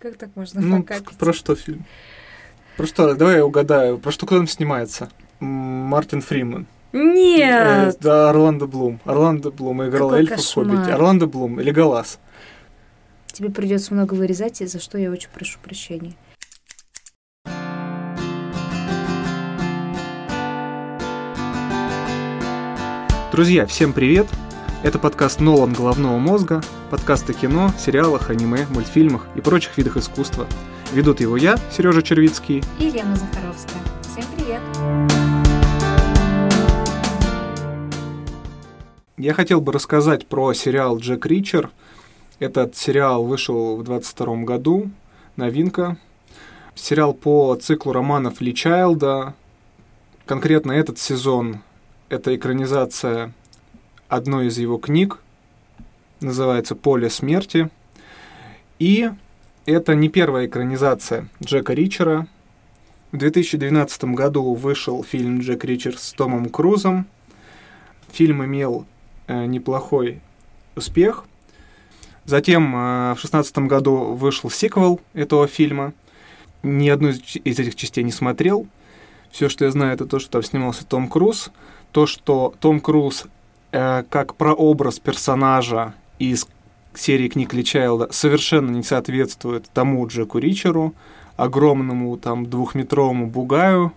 Как так можно Ну, факапить? про что фильм? Про что? Давай я угадаю. Про что кто там снимается? Мартин Фриман. Э, Нет! Да, Орландо Блум. Орландо Блум играл Какой эльфа в. «Хоббите». Орландо Блум или Галас. Тебе придется много вырезать, и за что я очень прошу прощения. Друзья, всем привет! Это подкаст «Нолан головного мозга», подкаст о кино, сериалах, аниме, мультфильмах и прочих видах искусства. Ведут его я, Сережа Червицкий. И Лена Захаровская. Всем привет! Я хотел бы рассказать про сериал «Джек Ричер». Этот сериал вышел в 22 году, новинка. Сериал по циклу романов Ли Чайлда. Конкретно этот сезон — это экранизация одной из его книг, называется «Поле смерти». И это не первая экранизация Джека Ричера. В 2012 году вышел фильм «Джек Ричер» с Томом Крузом. Фильм имел э, неплохой успех. Затем э, в 2016 году вышел сиквел этого фильма. Ни одну из, из этих частей не смотрел. Все, что я знаю, это то, что там снимался Том Круз. То, что Том Круз э, как прообраз персонажа из серии книг Ли Чайлда совершенно не соответствует тому Джеку Ричеру, огромному там двухметровому бугаю.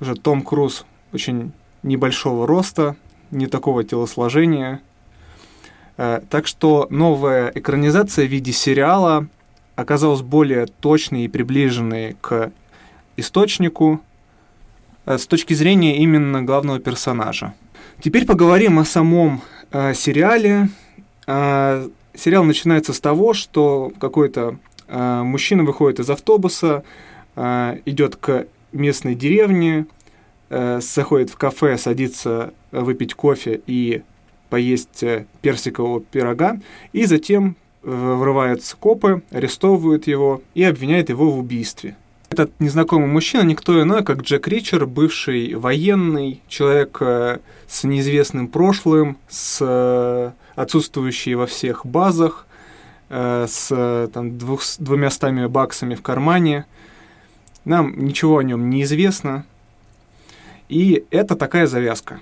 Что Том Круз очень небольшого роста, не такого телосложения. Э, Так что новая экранизация в виде сериала оказалась более точной и приближенной к источнику э, с точки зрения именно главного персонажа. Теперь поговорим о самом э, сериале. Э, сериал начинается с того, что какой-то э, мужчина выходит из автобуса, э, идет к местной деревне, э, заходит в кафе, садится выпить кофе и поесть э, персикового пирога, и затем э, врываются копы, арестовывают его и обвиняют его в убийстве. Этот незнакомый мужчина никто иной, как Джек Ричер, бывший военный, человек э, с неизвестным прошлым, с э, отсутствующий во всех базах, э, с там, двух, двумястами баксами в кармане. Нам ничего о нем не известно. И это такая завязка.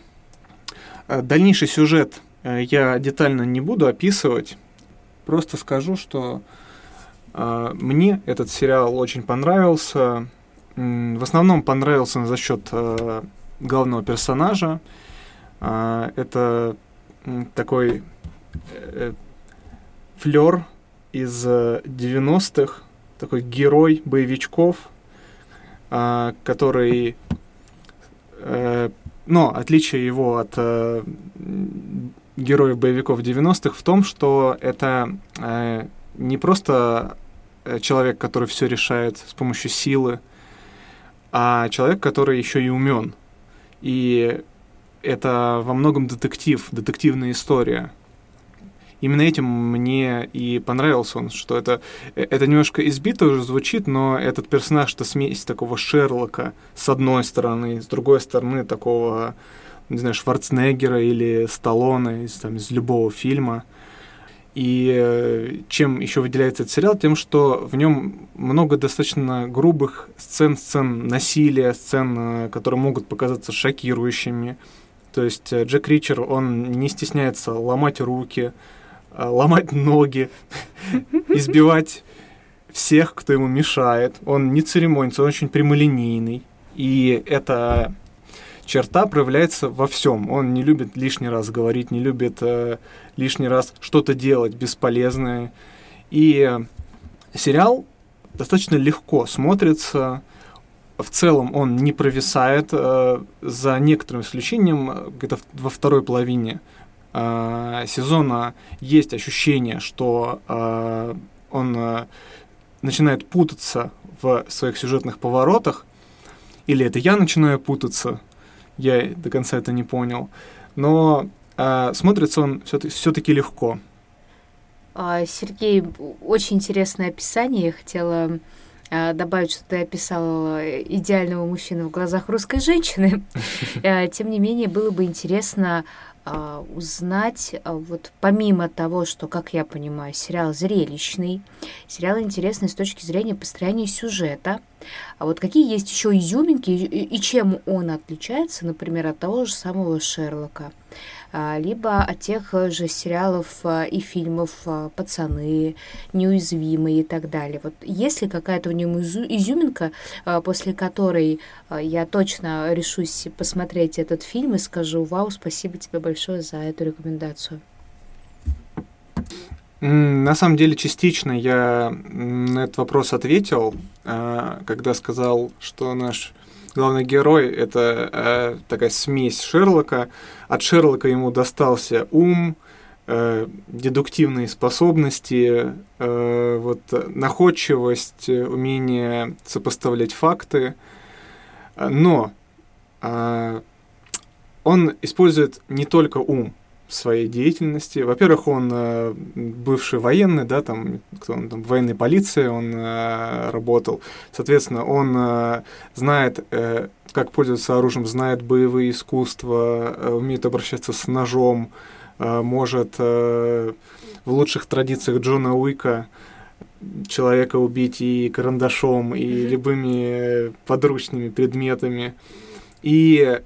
Дальнейший сюжет я детально не буду описывать. Просто скажу, что мне этот сериал очень понравился. В основном понравился за счет э, главного персонажа. А, Это такой э, флер из э, 90-х, такой герой боевичков, а, который э, но отличие его от э, героев боевиков 90-х в том, что это э, не просто э, человек, который все решает с помощью силы, а человек, который еще и умен. И это во многом детектив, детективная история. Именно этим мне и понравился он, что это, э, это немножко избито уже звучит, но этот персонаж это смесь такого Шерлока с одной стороны, с другой стороны такого, не знаю, Шварценеггера или Сталлоне из, там, из любого фильма. И э, чем еще выделяется этот сериал? Тем, что в нем много достаточно грубых сцен, сцен насилия, сцен, э, которые могут показаться шокирующими. То есть э, Джек Ричер, он не стесняется ломать руки, ломать ноги, избивать всех, кто ему мешает. Он не церемонится, он очень прямолинейный. И эта черта проявляется во всем. Он не любит лишний раз говорить, не любит э, лишний раз что-то делать бесполезное. И э, сериал достаточно легко смотрится. В целом он не провисает, э, за некоторым исключением, э, где-то во второй половине э, сезона есть ощущение, что э, он э, начинает путаться в своих сюжетных поворотах, или это я начинаю путаться, я до конца это не понял, но э, смотрится он все-таки легко. А, Сергей, очень интересное описание. Я хотела а, добавить, что ты описал э, идеального мужчину в глазах русской женщины. А, Тем не менее, было бы интересно узнать, вот помимо того, что, как я понимаю, сериал зрелищный, сериал интересный с точки зрения построения сюжета, а вот какие есть еще изюминки и, чем он отличается, например, от того же самого Шерлока? А, либо от тех же сериалов а, и фильмов а, «Пацаны», «Неуязвимые» и так далее. Вот есть ли какая-то в нем изюминка, после которой я точно решусь посмотреть этот фильм и скажу «Вау, спасибо тебе большое за эту рекомендацию». На самом деле, частично я на этот вопрос ответил, когда сказал, что наш главный герой — это э, такая смесь Шерлока. От Шерлока ему достался ум, э, дедуктивные способности, э, вот, находчивость, умение сопоставлять факты. Но э, он использует не только ум, своей деятельности. Во-первых, он э, бывший военный, да, там, кто он там, в военной полиции он э, работал. Соответственно, он э, знает, э, как пользоваться оружием, знает боевые искусства, э, умеет обращаться с ножом, э, может э, в лучших традициях Джона Уика человека убить и карандашом, и mm-hmm. любыми подручными предметами. И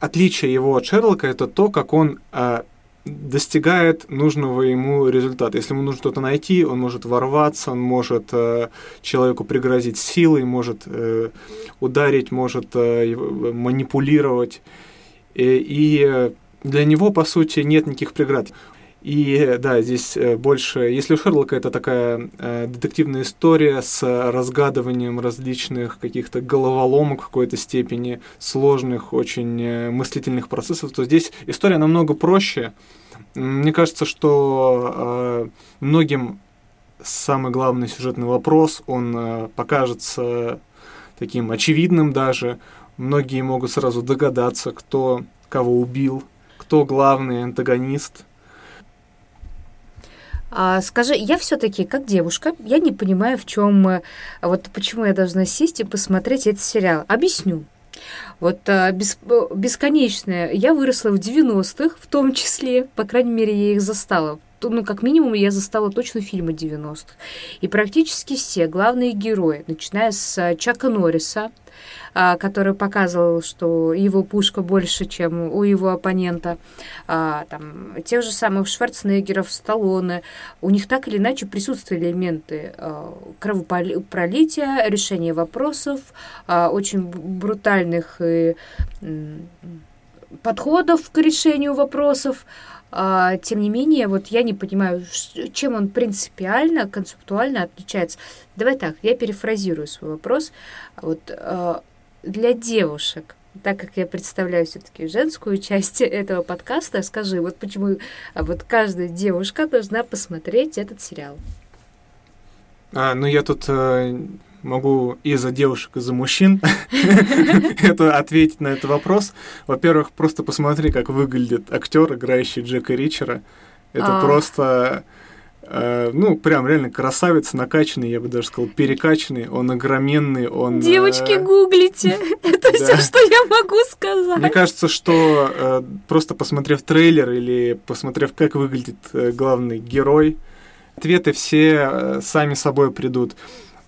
отличие его от Шерлока это то, как он э, достигает нужного ему результата. Если ему нужно что-то найти, он может ворваться, он может э, человеку пригрозить силой, может э, ударить, может э, манипулировать. И, и для него, по сути, нет никаких преград. И да, здесь э, больше, если у Шерлока это такая э, детективная история с разгадыванием различных каких-то головоломок в какой-то степени, сложных, очень э, мыслительных процессов, то здесь история намного проще. Мне кажется, что э, многим самый главный сюжетный вопрос, он э, покажется таким очевидным даже. Многие могут сразу догадаться, кто кого убил, кто главный антагонист – а, скажи, я все-таки как девушка, я не понимаю, в чем, э, вот почему я должна сесть и посмотреть этот сериал. Объясню. Вот а, бес, э, бесконечное. Я выросла в 90-х, в том числе, по крайней мере, я их застала. Ну, как минимум, я застала точно фильмы 90-х. И практически все главные герои, начиная с э, Чака Норриса, а, который показывал, что его пушка больше, чем у его оппонента, а, там, тех же самых Шварценеггеров, Сталлоне, у них так или иначе присутствовали элементы а, кровопролития, решения вопросов, очень брутальных подходов к решению вопросов. Тем не менее, вот я не понимаю, чем он принципиально, концептуально отличается. Давай так, я перефразирую свой вопрос. Вот для девушек, так как я представляю все-таки женскую часть этого подкаста, скажи, вот почему а вот каждая девушка должна посмотреть этот сериал? А, ну, я тут э, могу и за девушек, и за мужчин это ответить на этот вопрос. Во-первых, просто посмотри, как выглядит актер, играющий Джека Ричера. Это а. просто Э, ну, прям реально красавец, накачанный, я бы даже сказал, перекачанный, он огроменный, он... Девочки, э... гуглите, это все, что я могу сказать. Мне кажется, что э, просто посмотрев трейлер или посмотрев, как выглядит главный герой, ответы все сами собой придут.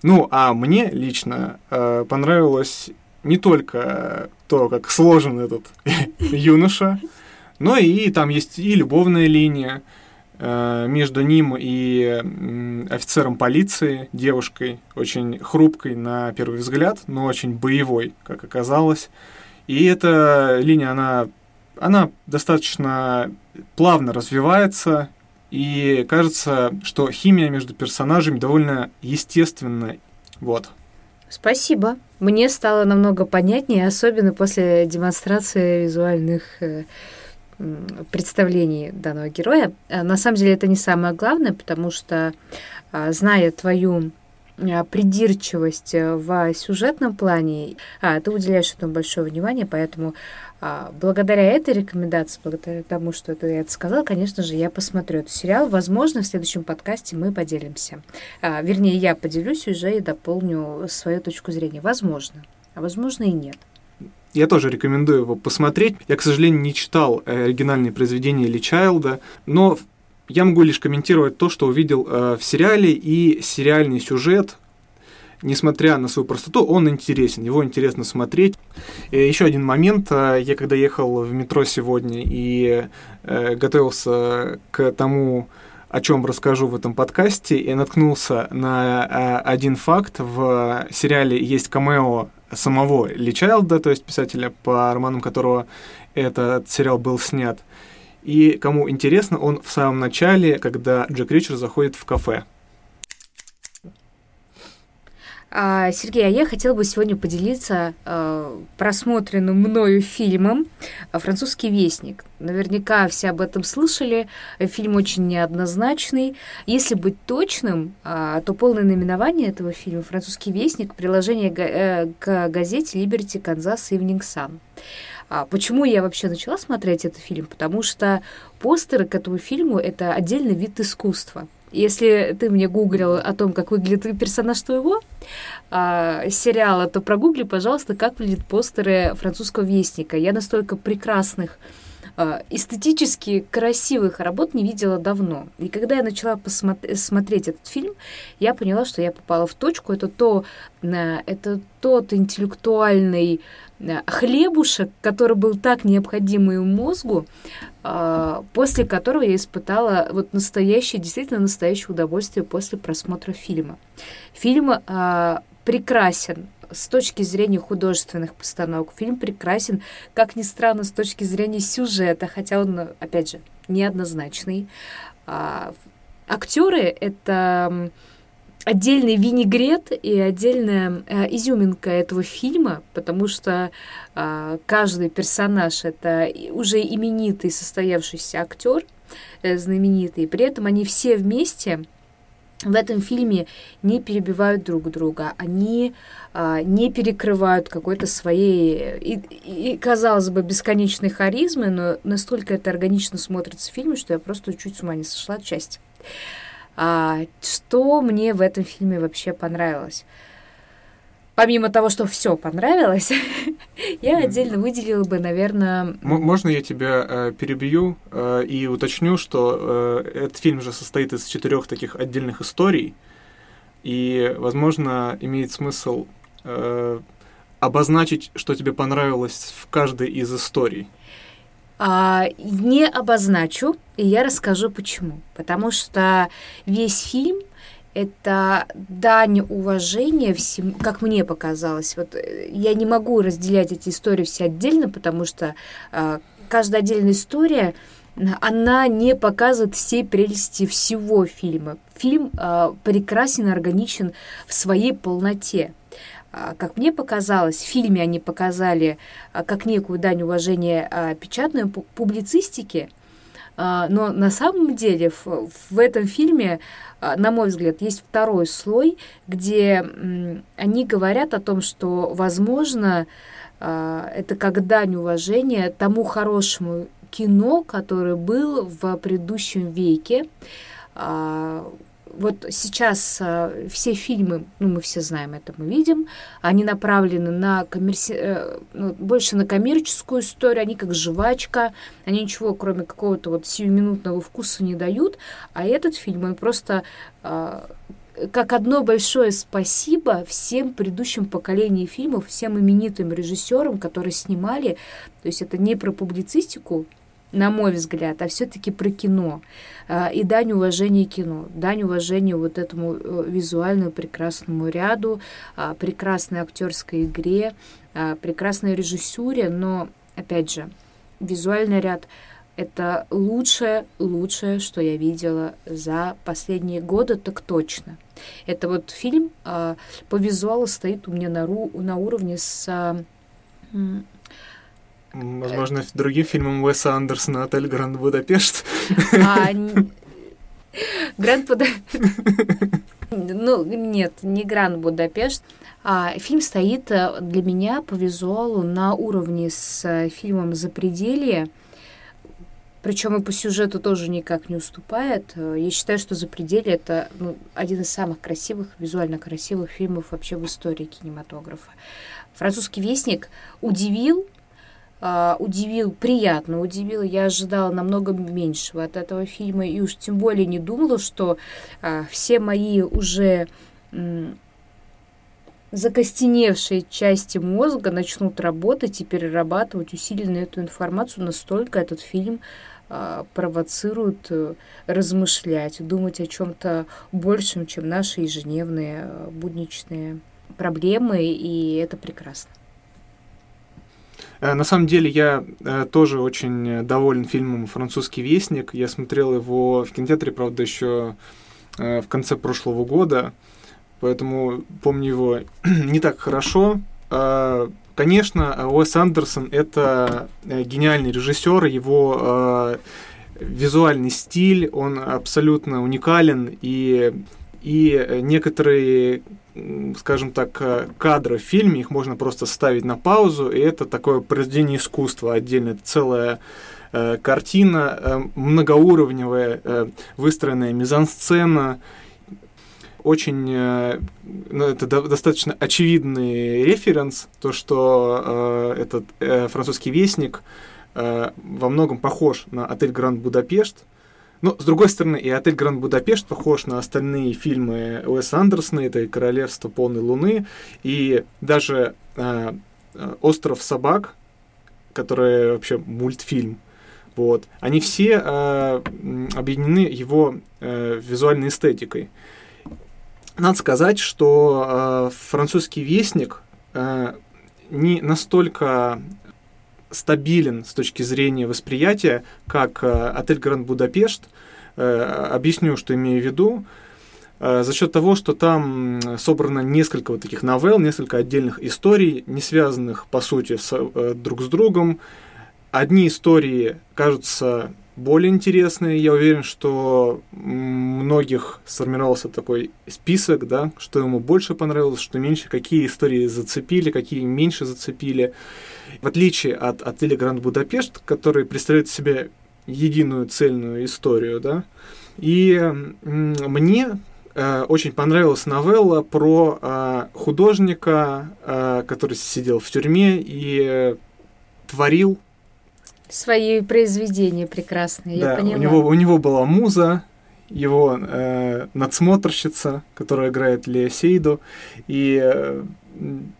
Ну, а мне лично э, понравилось не только то, как сложен этот юноша, но и там есть и любовная линия, Э, между ним и офицером полиции, девушкой, очень хрупкой на первый взгляд, но очень боевой, как оказалось. И эта линия, она, она достаточно плавно развивается, и кажется, что химия между персонажами довольно естественна. Вот. Спасибо. Мне стало намного понятнее, особенно после демонстрации визуальных э, представлении данного героя. А, на самом деле это не самое главное, потому что, а, зная твою придирчивость э, в сюжетном плане, ты уделяешь этому большое внимание, поэтому благодаря этой рекомендации, благодаря тому, что ты это сказал, конечно же, я посмотрю этот сериал. Возможно, в следующем подкасте мы поделимся. Вернее, я поделюсь уже и дополню свою точку зрения. Возможно. А возможно и нет. Я тоже рекомендую его посмотреть. Я, к сожалению, не читал э, оригинальные произведения Ли Чайлда, но я могу лишь комментировать то, что увидел э, в сериале, и сериальный сюжет, несмотря на свою простоту, он интересен, его интересно смотреть. Еще один момент, э, я когда ехал в метро сегодня и э, готовился к тому, о чем расскажу в этом подкасте, и наткнулся на э, один факт. В сериале есть камео самого Ли Чайлда, то есть писателя, по романам которого этот сериал был снят. И кому интересно, он в самом начале, когда Джек Ричер заходит в кафе. А, Сергей, а я хотела бы сегодня поделиться э, просмотренным мною фильмом «Французский вестник». Наверняка все об этом слышали. Фильм очень неоднозначный. Если быть точным, э, то полное наименование этого фильма «Французский вестник» — приложение э, к газете «Liberty Kansas Evening Sun». А почему я вообще начала смотреть этот фильм? Потому что постеры к этому фильму — это отдельный вид искусства. Если ты мне гуглил о том, как выглядит персонаж твоего а, сериала, то прогугли, пожалуйста, как выглядят постеры французского вестника. Я настолько прекрасных а, эстетически красивых работ не видела давно. И когда я начала посмотри, смотреть этот фильм, я поняла, что я попала в точку. Это, то, это тот интеллектуальный хлебушек, который был так необходим моему мозгу, а, после которого я испытала вот настоящее, действительно настоящее удовольствие после просмотра фильма. Фильм а, прекрасен с точки зрения художественных постановок. Фильм прекрасен, как ни странно, с точки зрения сюжета, хотя он, опять же, неоднозначный. А, актеры — это отдельный винегрет и отдельная э, изюминка этого фильма, потому что э, каждый персонаж это уже именитый состоявшийся актер, э, знаменитый. При этом они все вместе в этом фильме не перебивают друг друга, они а, не перекрывают какой-то своей и, и, казалось бы, бесконечной харизмы, но настолько это органично смотрится в фильме, что я просто чуть с ума не сошла от счастья. А, что мне в этом фильме вообще понравилось? Помимо того, что все понравилось, я отдельно выделила бы, наверное... Можно я тебя э, перебью э, и уточню, что э, этот фильм же состоит из четырех таких отдельных историй, и, возможно, имеет смысл э, обозначить, что тебе понравилось в каждой из историй. А, не обозначу, и я расскажу почему. Потому что весь фильм это дань уважения всему, как мне показалось. Вот э, я не могу разделять эти истории все отдельно, потому что э, каждая отдельная история, она не показывает всей прелести всего фильма. Фильм э, прекрасен и органичен в своей полноте. А, как мне показалось, в фильме они показали а, как некую дань уважения а, печатной публицистике, но на самом деле в, в этом фильме, на мой взгляд, есть второй слой, где они говорят о том, что, возможно, это как дань уважения тому хорошему кино, которое было в предыдущем веке, вот сейчас э, все фильмы, ну мы все знаем это, мы видим, они направлены на коммерси... э, ну, больше на коммерческую историю, они как жвачка, они ничего кроме какого-то вот сиюминутного вкуса не дают, а этот фильм, он просто э, как одно большое спасибо всем предыдущим поколениям фильмов, всем именитым режиссерам, которые снимали, то есть это не про публицистику, на мой взгляд, а все-таки про кино. А, и дань уважения кино, дань уважения вот этому э, визуальному прекрасному ряду, а, прекрасной актерской игре, а, прекрасной режиссуре, но, опять же, визуальный ряд это лучшее, лучшее, что я видела за последние годы, так точно. Это вот фильм по визуалу стоит у меня на, ру, на уровне с Возможно, другим фильмом Уэса Андерсона «Отель Гранд Будапешт». А, Гранд Будапешт... Ну, нет, не Гранд Будапешт. А, фильм стоит э, для меня по визуалу на уровне с э, фильмом «Запределье». Причем и по сюжету тоже никак не уступает. Я считаю, что «За пределе» — это ну, один из самых красивых, визуально красивых фильмов вообще в истории кинематографа. «Французский вестник» удивил, Uh, удивил, приятно удивил. Я ожидала намного меньшего от этого фильма, и уж тем более не думала, что uh, все мои уже um, закостеневшие части мозга начнут работать и перерабатывать усиленно эту информацию. Настолько этот фильм uh, провоцирует uh, размышлять, думать о чем-то большем, чем наши ежедневные будничные проблемы, и это прекрасно. Э, на самом деле я э, тоже очень доволен фильмом «Французский вестник». Я смотрел его в кинотеатре, правда, еще э, в конце прошлого года, поэтому помню его не так хорошо. Конечно, Уэс Андерсон — это гениальный режиссер, его визуальный стиль, он абсолютно уникален, и, и некоторые скажем так, э, кадры в фильме, их можно просто ставить на паузу, и это такое произведение искусства отдельно, целая э, картина, э, многоуровневая, э, выстроенная мизансцена, очень, э, ну, это до, достаточно очевидный референс, то, что э, этот французский вестник во многом похож на отель Гранд Будапешт, но, с другой стороны, и «Отель Гранд Будапешт» похож на остальные фильмы Уэса Андерсона, это и «Королевство полной луны», и даже э, «Остров собак», который вообще мультфильм, вот, они все э, объединены его э, визуальной эстетикой. Надо сказать, что э, французский вестник э, не настолько стабилен с точки зрения восприятия, как э, отель Гранд Будапешт. Э, объясню, что имею в виду. Э, за счет того, что там собрано несколько вот таких новелл, несколько отдельных историй, не связанных по сути с, друг с другом. Одни истории кажутся более интересные. Я уверен, что многих сформировался такой список, да, что ему больше понравилось, что меньше, какие истории зацепили, какие меньше зацепили. В отличие от отеля Гранд Будапешт, который представляет себе единую цельную историю, да, и мне э, очень понравилась новелла про э, художника, э, который сидел в тюрьме и творил Свои произведения прекрасные, да, я поняла. У него, у него была муза, его э, надсмотрщица, которая играет Лея Сейду, и э,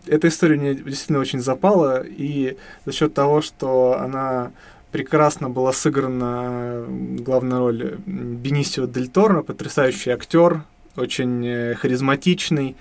эта история мне действительно очень запала, и за счет того, что она прекрасно была сыграна главная роль Бенисио Дель Торо, потрясающий актер, очень э, харизматичный,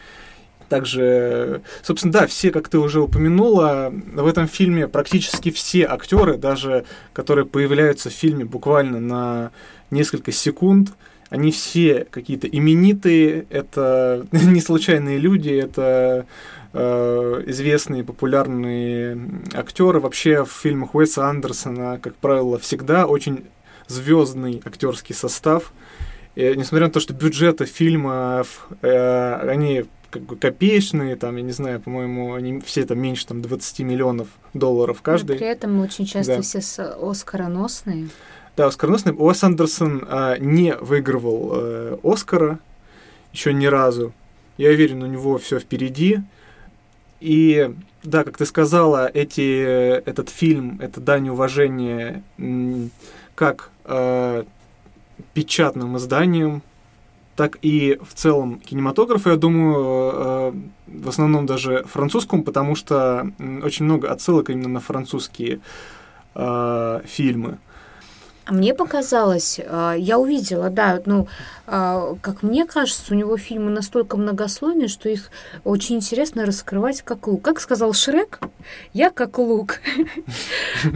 также, собственно, да, все, как ты уже упомянула, в этом фильме практически все актеры, даже которые появляются в фильме буквально на несколько секунд, они все какие-то именитые, это не случайные люди, это э, известные, популярные актеры. Вообще в фильмах Уэса Андерсона, как правило, всегда очень звездный актерский состав. И, несмотря на то, что бюджеты фильмов, э, они как бы копеечные, там, я не знаю, по-моему, они все там меньше там 20 миллионов долларов каждый. Но при этом очень часто да. все с Оскароносные. Да, Оскароносные. Уэс Андерсон а, не выигрывал а, Оскара еще ни разу. Я уверен, у него все впереди. И да, как ты сказала, эти, этот фильм, это дань уважения как э, печатным изданиям, так и в целом кинематографу, я думаю, э, в основном даже французскому, потому что очень много отсылок именно на французские э, фильмы. Мне показалось, я увидела, да, ну, как мне кажется, у него фильмы настолько многослойные, что их очень интересно раскрывать как лук. Как сказал Шрек, я как лук.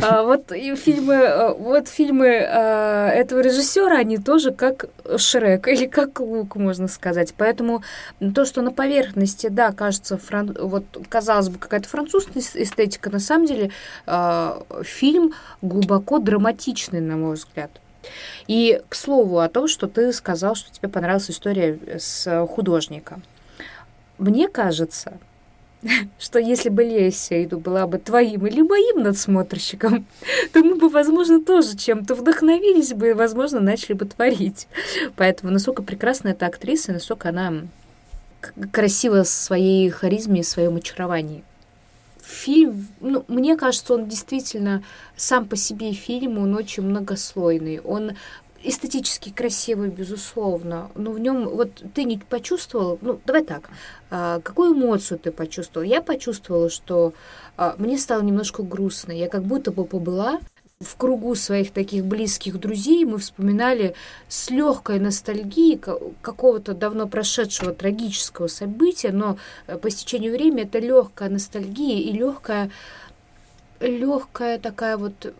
А, вот и фильмы, вот фильмы этого режиссера, они тоже как Шрек или как лук, можно сказать. Поэтому то, что на поверхности, да, кажется, вот казалось бы какая-то французская эстетика, на самом деле фильм глубоко драматичный, на мой взгляд. И к слову о том, что ты сказал, что тебе понравилась история с художником. Мне кажется, что если бы Леся Иду была бы твоим или моим надсмотрщиком, то мы бы, возможно, тоже чем-то вдохновились бы и, возможно, начали бы творить. Поэтому насколько прекрасна эта актриса, насколько она красива своей харизме своем очаровании. Фильм, ну, мне кажется, он действительно сам по себе фильм, он очень многослойный. Он эстетически красивый, безусловно, но в нем вот ты не почувствовал, ну давай так, а, какую эмоцию ты почувствовал? Я почувствовала, что а, мне стало немножко грустно, я как будто бы побыла в кругу своих таких близких друзей мы вспоминали с легкой ностальгией какого-то давно прошедшего трагического события, но э, по стечению времени это легкая ностальгия и легкая, легкая такая вот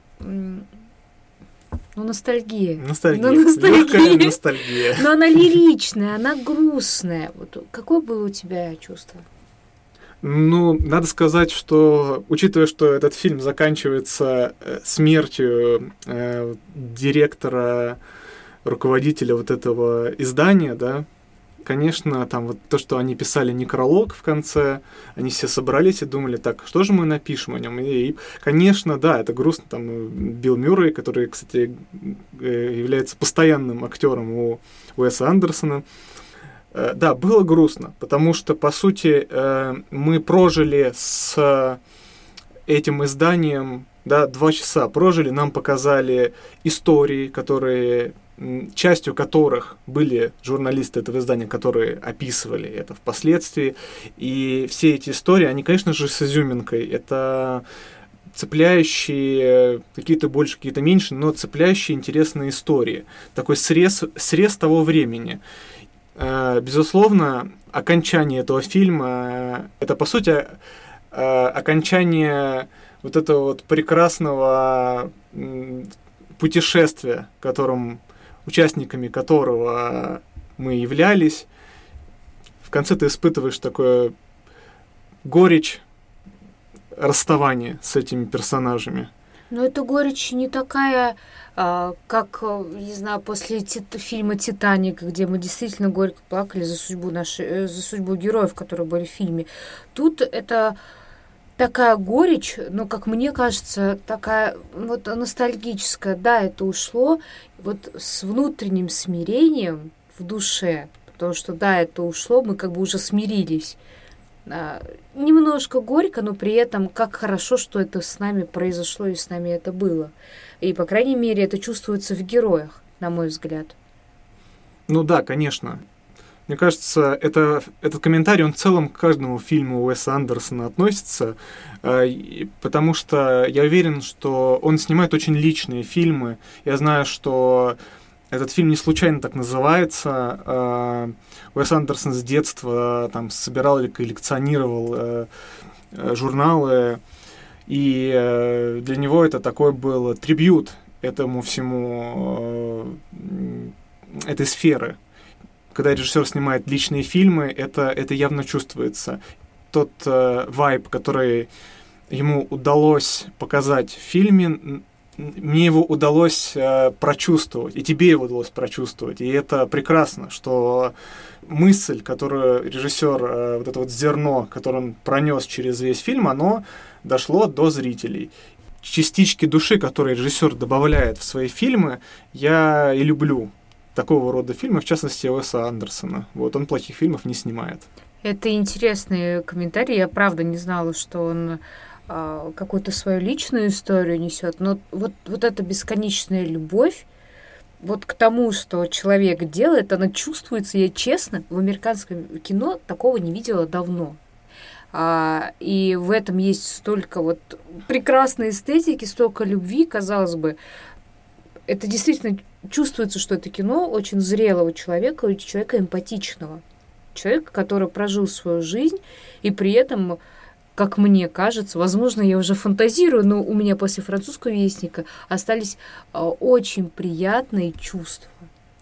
ну, ностальгия. Ностальгия. Ну, ностальгия. Ностальгия. Но она лиричная, она грустная. Вот какое было у тебя чувство? Ну, надо сказать, что, учитывая, что этот фильм заканчивается э, смертью э, директора, руководителя вот этого издания, да, конечно, там вот то, что они писали некролог в конце, они все собрались и думали, так, что же мы напишем о нем? И, и конечно, да, это грустно. Там э, Билл Мюррей, который, кстати, э, является постоянным актером у Уэса Андерсона, э, да, было грустно, потому что, по сути, мы прожили с этим изданием да, два часа прожили, нам показали истории, которые частью которых были журналисты этого издания, которые описывали это впоследствии. И все эти истории, они, конечно же, с изюминкой. Это цепляющие, какие-то больше, какие-то меньше, но цепляющие интересные истории. Такой срез, срез того времени. Э, безусловно, окончание этого фильма, это, по сути, э, окончание вот этого вот прекрасного путешествия, которым участниками которого мы являлись, в конце ты испытываешь такое горечь расставания с этими персонажами. Но эта горечь не такая, а, как, не знаю, после тит- фильма «Титаник», где мы действительно горько плакали за судьбу, нашей, э, за судьбу героев, которые были в фильме. Тут это такая горечь, но, как мне кажется, такая вот ностальгическая. Да, это ушло вот с внутренним смирением в душе, потому что, да, это ушло, мы как бы уже смирились. А, немножко горько, но при этом как хорошо, что это с нами произошло и с нами это было. И, по крайней мере, это чувствуется в героях, на мой взгляд. Ну да, конечно. Мне кажется, это, этот комментарий, он в целом к каждому фильму Уэса Андерсона относится, э, потому что я уверен, что он снимает очень личные фильмы. Я знаю, что этот фильм не случайно так называется. Э, Уэс Андерсон с детства там собирал или коллекционировал э, журналы, и для него это такой был трибют этому всему, этой сферы когда режиссер снимает личные фильмы, это, это явно чувствуется. Тот э, вайб, который ему удалось показать в фильме, мне его удалось э, прочувствовать, и тебе его удалось прочувствовать. И это прекрасно, что мысль, которую режиссер, э, вот это вот зерно, которое он пронес через весь фильм, оно дошло до зрителей. Частички души, которые режиссер добавляет в свои фильмы, я и люблю такого рода фильмы, в частности, Уэса Андерсона. Вот он плохих фильмов не снимает. Это интересный комментарий. Я правда не знала, что он э, какую-то свою личную историю несет. Но вот, вот эта бесконечная любовь, вот к тому, что человек делает, она чувствуется, я честно, в американском кино такого не видела давно. А, и в этом есть столько вот прекрасной эстетики, столько любви, казалось бы. Это действительно чувствуется, что это кино очень зрелого человека, человека эмпатичного. Человека, который прожил свою жизнь и при этом как мне кажется, возможно, я уже фантазирую, но у меня после французского вестника остались а, очень приятные чувства.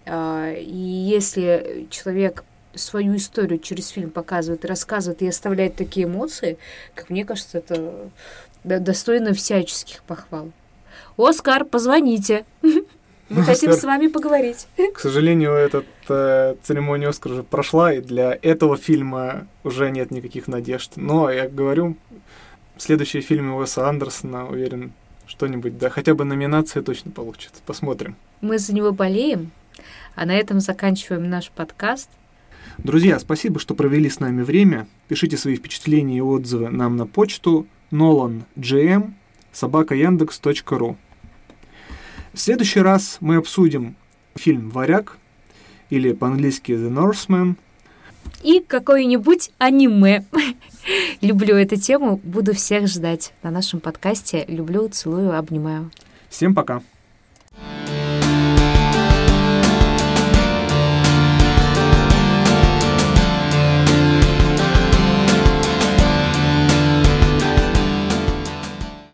А, и если человек свою историю через фильм показывает, рассказывает и оставляет такие эмоции, как мне кажется, это достойно всяческих похвал. Оскар, позвоните. Мы хотим с вами поговорить. К сожалению, эта э, церемония Оскар уже прошла, и для этого фильма уже нет никаких надежд. Но, я говорю, следующие фильмы Уэса Андерсона, уверен, что-нибудь, да, хотя бы номинация точно получит. Посмотрим. Мы за него болеем, а на этом заканчиваем наш подкаст. Друзья, спасибо, что провели с нами время. Пишите свои впечатления и отзывы нам на почту nolangm собака яндекс.ру. В следующий раз мы обсудим фильм «Варяг» или по-английски «The Northman». И какое-нибудь аниме. Люблю эту тему, буду всех ждать на нашем подкасте. Люблю, целую, обнимаю. Всем пока.